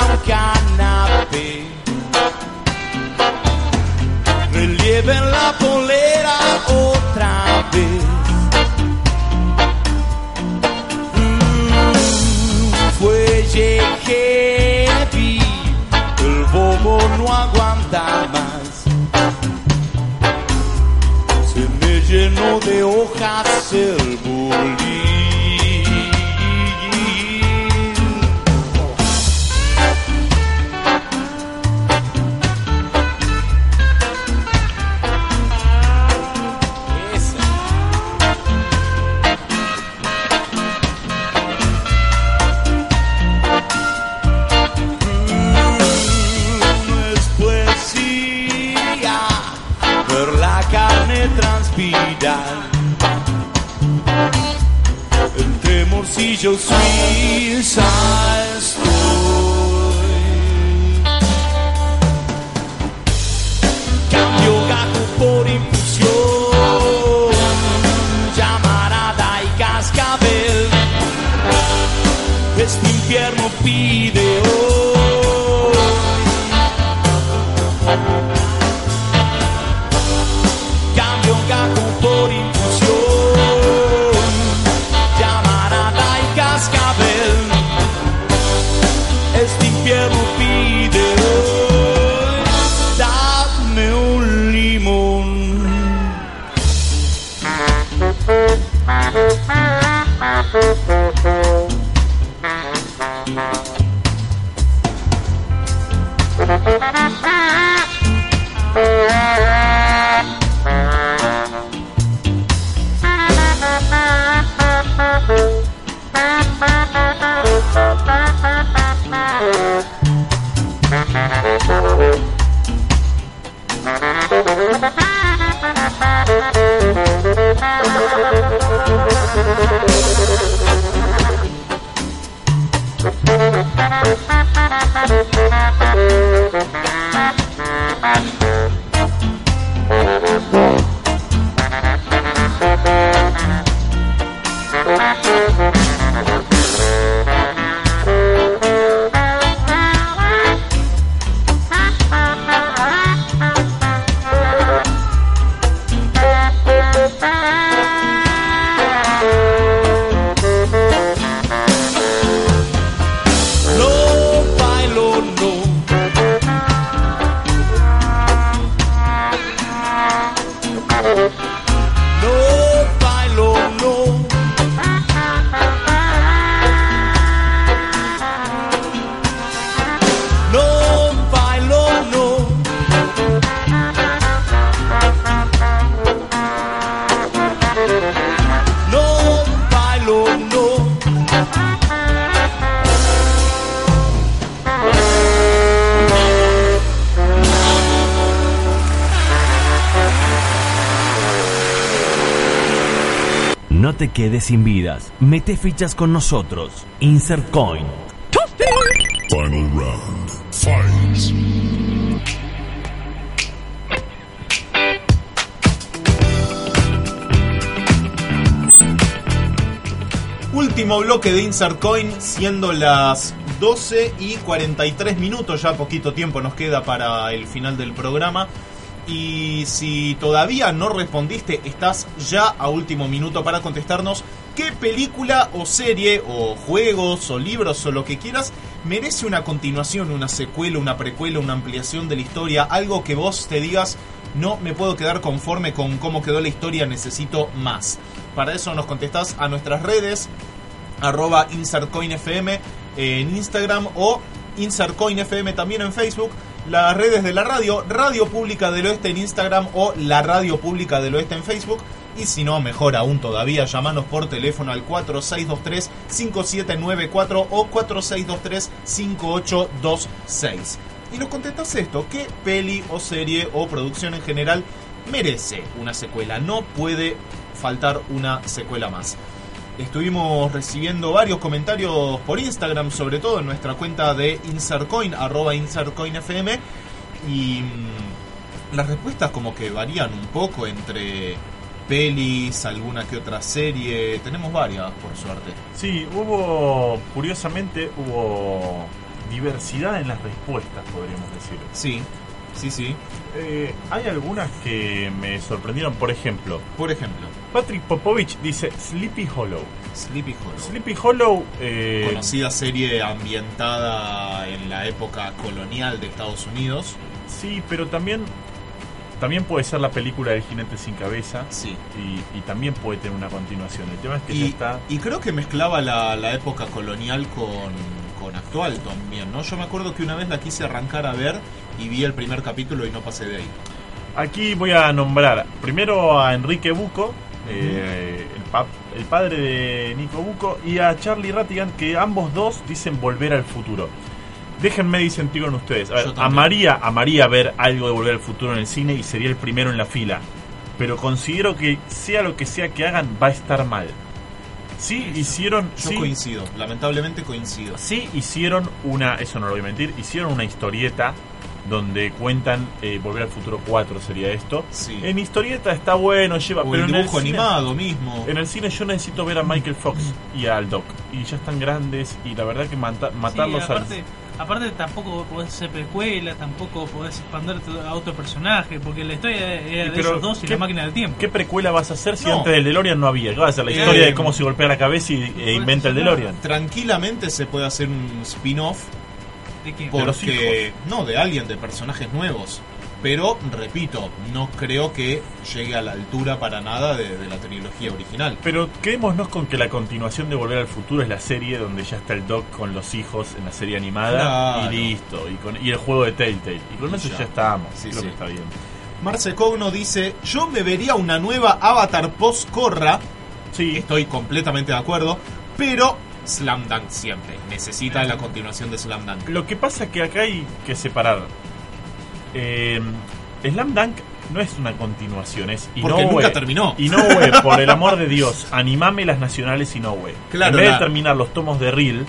Te quedes sin vidas. Mete fichas con nosotros. Insert Coin. Final round. Fight. Último bloque de Insert Coin, siendo las 12 y 43 minutos, ya poquito tiempo nos queda para el final del programa. Y si todavía no respondiste, estás ya a último minuto para contestarnos qué película o serie o juegos o libros o lo que quieras merece una continuación, una secuela, una precuela, una ampliación de la historia, algo que vos te digas no me puedo quedar conforme con cómo quedó la historia, necesito más. Para eso nos contestás a nuestras redes, arroba InsertCoinFM en Instagram o InsertCoinFM también en Facebook. Las redes de la radio, Radio Pública del Oeste en Instagram o la Radio Pública del Oeste en Facebook. Y si no, mejor aún todavía, llamanos por teléfono al 4623-5794 o 4623-5826. Y nos contestas esto, ¿qué peli o serie o producción en general merece una secuela? No puede faltar una secuela más. Estuvimos recibiendo varios comentarios por Instagram, sobre todo en nuestra cuenta de Insertcoin, arroba. Y mm, las respuestas como que varían un poco entre pelis, alguna que otra serie. Tenemos varias, por suerte. Sí, hubo, curiosamente, hubo diversidad en las respuestas, podríamos decir. Sí, sí, sí. Eh, hay algunas que me sorprendieron, por ejemplo, Por ejemplo, Patrick Popovich dice Sleepy Hollow. Sleepy Hollow. Sleepy Hollow, eh, Conocida serie ambientada en la época colonial de Estados Unidos. sí, pero también también puede ser la película del jinete sin cabeza Sí. y, y también puede tener una continuación. El tema es que ya Y, está. y creo que mezclaba la, la época colonial con, con actual también, ¿no? Yo me acuerdo que una vez la quise arrancar a ver y vi el primer capítulo y no pasé de ahí. Aquí voy a nombrar primero a Enrique Buco, eh, el, pap- el padre de Nico Buco, y a Charlie Rattigan, que ambos dos dicen volver al futuro. Déjenme disentir con ustedes. A, ver, Yo a también. María, a María ver algo de volver al futuro en el cine y sería el primero en la fila. Pero considero que sea lo que sea que hagan, va a estar mal. Sí hicieron, Yo sí, coincido, lamentablemente coincido. sí hicieron una, eso no lo voy a mentir, hicieron una historieta donde cuentan eh, Volver al Futuro 4 sería esto. Sí. En historieta está bueno, lleva, O pero el en el dibujo cine- animado mismo. en el cine yo necesito ver a Michael Fox y al Doc. Y ya están grandes y la verdad que mata- matarlos Sí, al... aparte, aparte tampoco podés hacer precuela, tampoco podés expanderte a otro personaje, porque la historia era de pero, ellos dos y ¿qué- la máquina del tiempo. ¿Qué precuela vas a hacer si No. antes del DeLorean no había? ¿Qué vas a hacer? La Eh, historia de cómo se golpea la cabeza y, e inventa el DeLorean. Tranquilamente se puede hacer un spin-off ¿De quién? De los porque no de alguien de personajes nuevos pero repito no creo que llegue a la altura para nada de, de la trilogía original Pero quedémonos con que la continuación de Volver al Futuro es la serie donde ya está el Doc con los hijos en la serie animada Claro. y listo. Y, con, y el juego de Telltale. Y con Y eso ya. ya, estamos. Sí, Creo sí. que está bien. Marce Cogno dice yo me vería una nueva Avatar post Corra Sí, estoy completamente de acuerdo pero Slam Dunk siempre necesita la continuación de Slam Dunk Lo que pasa es que acá hay que separar. Eh, Slam Dunk no es una continuación, es Porque Inoue. nunca terminó. (laughs) Inoue, por el amor de Dios, animame las nacionales Inoue. Claro, en vez la- de terminar los tomos de Reel,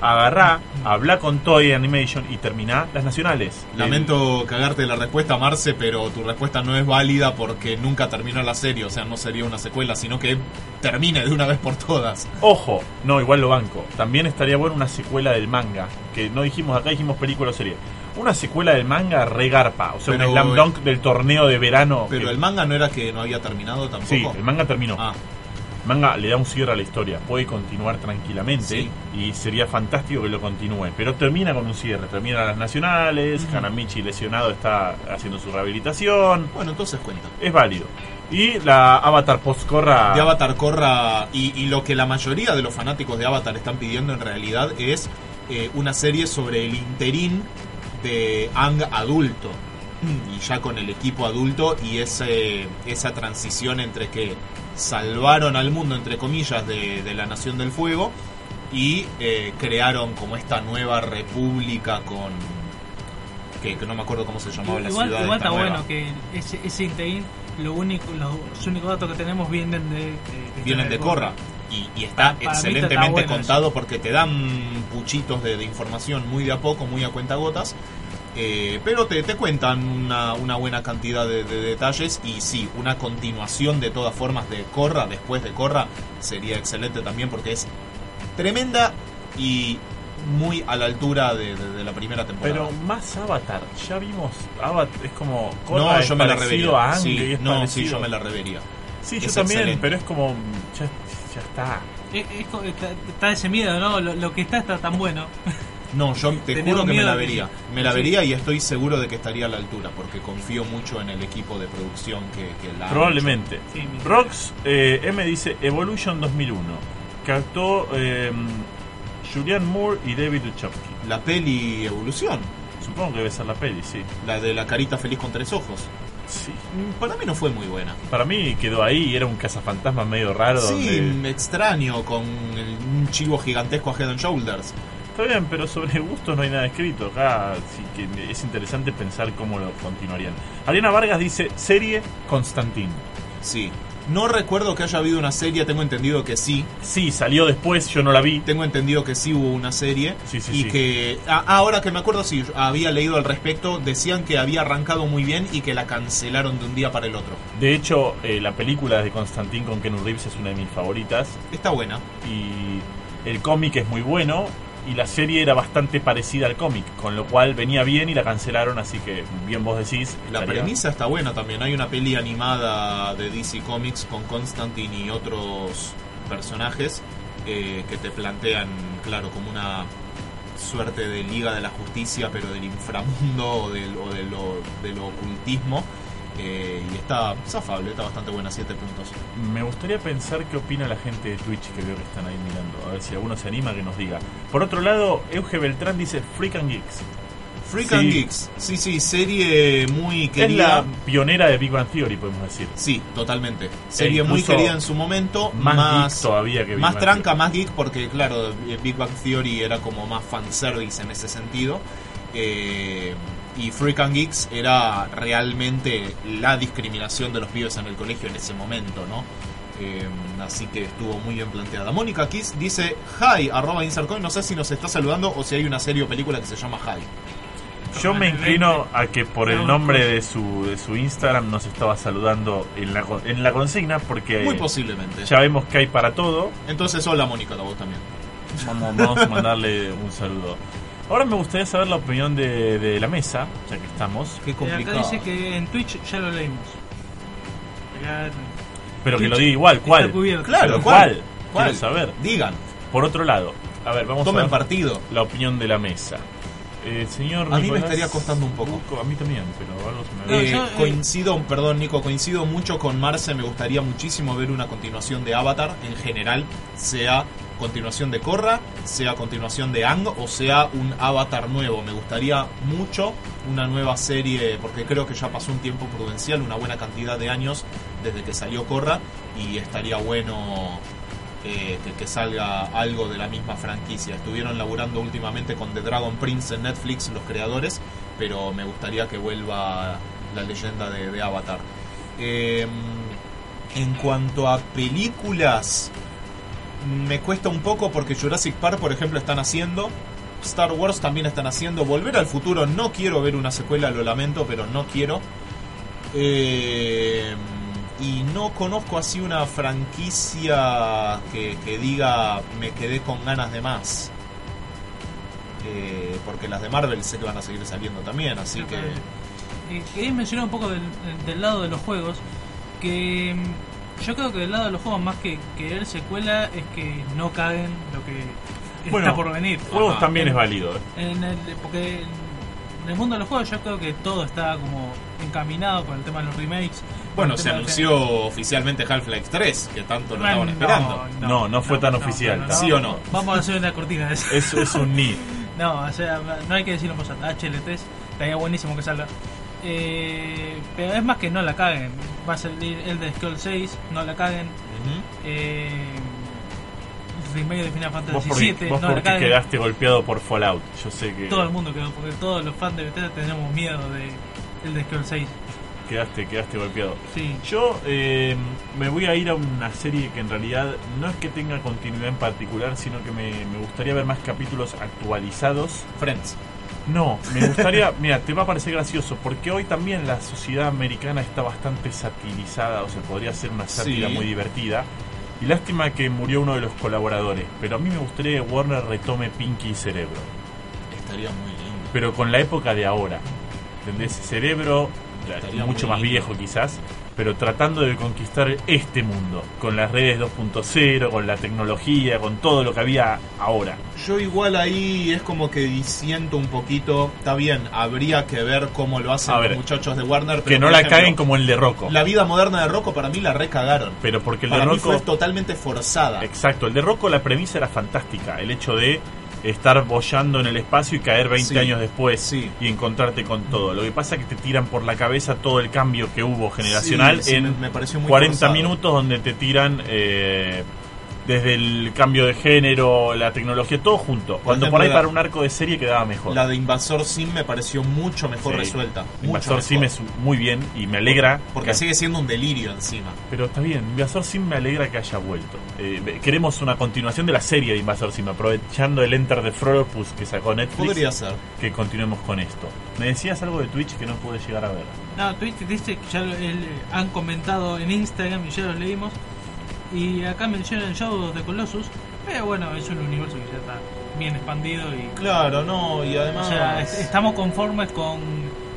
agarrá, habla con Toei Animation y terminá las nacionales. Lamento cagarte la respuesta, Marce, pero tu respuesta no es válida porque nunca terminó la serie. O sea, no sería una secuela, sino que termine de una vez por todas. Ojo, no, igual lo banco. También estaría bueno una secuela del manga. Que no dijimos acá, dijimos película o serie. Una secuela del manga regarpa. O sea, Pero- un slam dunk del torneo de verano. Pero que- el manga no era que no había terminado tampoco. Sí, el manga terminó. Ah, manga le da un cierre a la historia. Puede continuar tranquilamente. Sí. Y sería fantástico que lo continúe. Pero termina con un cierre. Termina las nacionales. Hanamichi lesionado está haciendo su rehabilitación. bueno, entonces cuenta. Es válido. Y la Avatar post-corra. De Avatar Corra y, y lo que la mayoría de los fanáticos de Avatar están pidiendo en realidad es eh, una serie sobre el interín de Ang adulto. Y ya con el equipo adulto y ese, esa transición entre que salvaron al mundo, entre comillas, de, de la Nación del Fuego y eh, crearon como esta nueva república con... Que, que no me acuerdo cómo se llamaba la Igual, ciudad. igual está nueva. bueno que ese, ese interín, lo único, los únicos datos que tenemos vienen de. de- vienen de Corra. Y, y está Para mí está excelentemente bueno contado porque te dan puchitos de, de información muy de a poco, muy a cuentagotas. Eh, pero te, te cuentan una, una buena cantidad de, de detalles y sí, una continuación de todas formas de Corra, después de Corra, sería excelente también porque es tremenda y muy a la altura de, de- de la primera temporada. Pero más Avatar. Ya vimos Avatar. Es como. Korra no, es yo me la revería. Sí, no, sí, yo me la revería. Sí, yo también, excelente. pero es como. Ya, ya está. Es- es co- está, está ese miedo, ¿no? Lo, lo que está está tan bueno. No, yo te juro que me la vería. Me la vería y estoy seguro de que estaría a la altura, porque confío mucho en el equipo de producción que, que la ha Probablemente. Sí, Rox eh, M dice Evolution 2001. Que actuó eh, Julianne Moore y David Duchovny. La peli Evolución, Supongo que debe ser la peli, sí. la de la carita feliz con tres ojos. Sí. Mm, Para mí no fue muy buena. Para mí quedó ahí y era un cazafantasma medio raro. Sí, donde- extraño, con el- un chivo gigantesco a Head and Shoulders. Está bien, pero sobre gustos no hay nada escrito. Acá sí que es interesante pensar cómo lo continuarían. Ariana Vargas dice serie Constantín. Sí. No recuerdo que haya habido una serie, tengo entendido que sí. Sí, salió después, yo no la vi. Tengo entendido que sí hubo una serie. Sí, sí, y sí. que. ah, ahora que me acuerdo, sí, había leído al respecto. Decían que había arrancado muy bien y que la cancelaron de un día para el otro. De hecho, eh, la película de Constantín con Ken Reeves es una de mis favoritas. Está buena. Y el cómic es muy bueno. Y la serie era bastante parecida al cómic. Con lo cual venía bien y la cancelaron. Así que, bien vos decís. La estaría- premisa está buena también. Hay una peli animada de DC Comics con Constantine y otros personajes eh, que te plantean, claro, como una suerte de Liga de la Justicia, pero del inframundo o, del, o de, lo, de lo ocultismo. Eh, y está zafable, está bastante buena, 7 puntos. Me gustaría pensar qué opina la gente de Twitch que veo que están ahí mirando. A ver si alguno se anima que nos diga. Por otro lado, Euge Beltrán dice Freak and Geeks. Freak Sí. and Geeks, sí, sí, serie muy Es querida. la pionera de Big Bang Theory, podemos decir. Sí, totalmente. Serie E muy querida en su momento, más más, geek todavía que Big más Bang tranca, más geek, porque claro, Big Bang Theory era como más fanservice en ese sentido. Eh, y Freak and Geeks era realmente la discriminación de los pibes en el colegio en ese momento, ¿no? Eh, así que estuvo muy bien planteada. Mónica Kiss dice Hi, arroba. No sé si nos está saludando o si hay una serie o película que se llama Hi. Yo me inclino a que por el No, nombre de su, de su Instagram nos estaba saludando en la, en la consigna porque Muy posiblemente. ya vemos que hay para todo. Entonces, hola Mónica, a vos también. Vamos, vamos a mandarle un saludo. Ahora me gustaría saber la opinión de, de la mesa, ya que estamos. Qué Eh, complicado. Acá dice que en Twitch ya lo leímos. Acá- Pero que lo diga igual, ¿cuál? cubierto. Claro, Pero ¿cuál? ¿cuál? Quiero saber. Digan, Por otro lado, a ver, vamos a tomen ver partido. la opinión de la mesa. Eh, señor A mí me Nicolás estaría costando un poco. Buco, a mí también, pero algo se me Eh, yo, eh, coincido, perdón Nico, coincido mucho con Marce, me gustaría muchísimo ver una continuación de Avatar en general, sea continuación de Korra, sea continuación de Ang o sea un Avatar nuevo. Me gustaría mucho una nueva serie, porque creo que ya pasó un tiempo prudencial, una buena cantidad de años desde que salió Korra y estaría bueno eh, que, salga algo de la misma franquicia. Estuvieron laburando últimamente con The Dragon Prince en Netflix los creadores pero me gustaría que vuelva la leyenda de, Avatar. Eh, en cuanto a películas, me cuesta un poco porque Jurassic Park, por ejemplo, están haciendo. Star Wars también están haciendo. Volver al futuro, no quiero ver una secuela, lo lamento, pero no quiero. Eh, y no conozco así una franquicia que, que diga me quedé con ganas de más. Eh, porque las de Marvel sé que van a seguir saliendo también, así que... Eh, quería mencionar un poco del, del lado de los juegos, que mm, yo creo que del lado de los juegos, más que querer secuela, es que no caguen lo que Bueno, está por venir. Juegos Ajá. también En- es válido. ¿eh? En el, porque en el mundo de los juegos yo creo que todo está como encaminado con el tema de los remakes. Bueno, se de- anunció oficialmente Half-Life 3, que tanto lo estaban esperando. No, no fue tan oficial. ¿Sí o no? Vamos a hacer una cortina de eso. Eso es un ni. (laughs) No, o sea, no hay que decirlo en voz alta. HL3 estaría buenísimo que salga. Eh, pero es más que no la caguen. Va a salir el de Scroll 6, no la caguen. Ujú. Eh, el remake de Final Fantasy porque, 7, vos no la porque caguen. quedaste golpeado por Fallout. Yo sé que Todo el mundo quedó, porque todos los fans de Bethesda tenemos miedo de el de Scroll 6. quedaste, quedaste golpeado. Sí. Yo eh, me voy a ir a una serie que en realidad no es que tenga continuidad en particular, sino que me, me gustaría ver más capítulos actualizados. Friends. No, me gustaría, (laughs) mira, te va a parecer gracioso, porque hoy también la sociedad americana está bastante satirizada, o sea, podría ser una sátira Sí. muy divertida. Y lástima que murió uno de los colaboradores, pero a mí me gustaría que Warner retome Pinky y Cerebro, Estaría muy lindo. pero con la época de ahora. ¿Entendés? Cerebro, Estaría mucho más lindo. viejo quizás, pero tratando de conquistar este mundo, con las redes 2.0, con la tecnología, con todo lo que había ahora. Yo igual ahí es como que disiento un poquito. Está bien, habría que ver cómo lo hacen A los muchachos de Warner. Pero Que no la ejemplo, caguen como el de Rocco. La vida moderna de Rocco para mí la recagaron. Pero porque el Para de Rocco... fue totalmente forzada. Exacto, el de Rocco la premisa era fantástica, el hecho de estar bollando en el espacio y caer 20 Sí, años después sí. y encontrarte con todo. Lo que pasa es que te tiran por la cabeza todo el cambio que hubo generacional Sí, en me- me pareció muy 40 forzado. minutos donde te tiran eh, desde el cambio de género, la tecnología, todo junto. Cuando ejemplo, por ahí la- para un arco de serie quedaba mejor. La de Invasor Sim me pareció mucho mejor Sí. resuelta. mucho Invasor Sim mejor. es muy bien y me alegra. Porque que- sigue siendo un delirio encima. Pero está bien, Invasor Sim me alegra que haya vuelto. Eh, queremos una continuación de la serie de Invasor Sim, aprovechando el Enter the Frodopus que sacó Netflix. Podría ser. Que continuemos con esto. Me decías algo de Twitch que no pude llegar a ver. No, Twitch dice que ya lo- el- han comentado en Instagram y ya los leímos. Y acá mencionan Shadows de Colossus. Pero bueno, es un universo que ya está bien expandido y. Claro, no, y además. O sea, es- estamos conformes con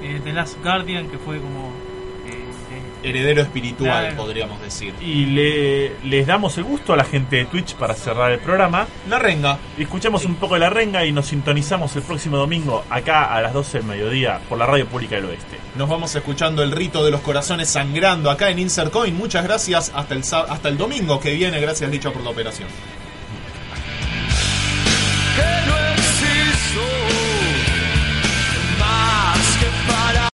eh, The Last Guardian, que fue como. Heredero espiritual, Claro. podríamos decir. Y le, les damos el gusto a la gente de Twitch para cerrar el programa. La renga. Escuchamos un poco de la renga y nos sintonizamos el próximo domingo acá a las 12 del mediodía por la Radio Pública del Oeste. Nos vamos escuchando el rito de los corazones sangrando acá en Insert Coin. Muchas gracias. Hasta el, hasta el domingo que viene. Gracias, Licha, por la operación. que no existo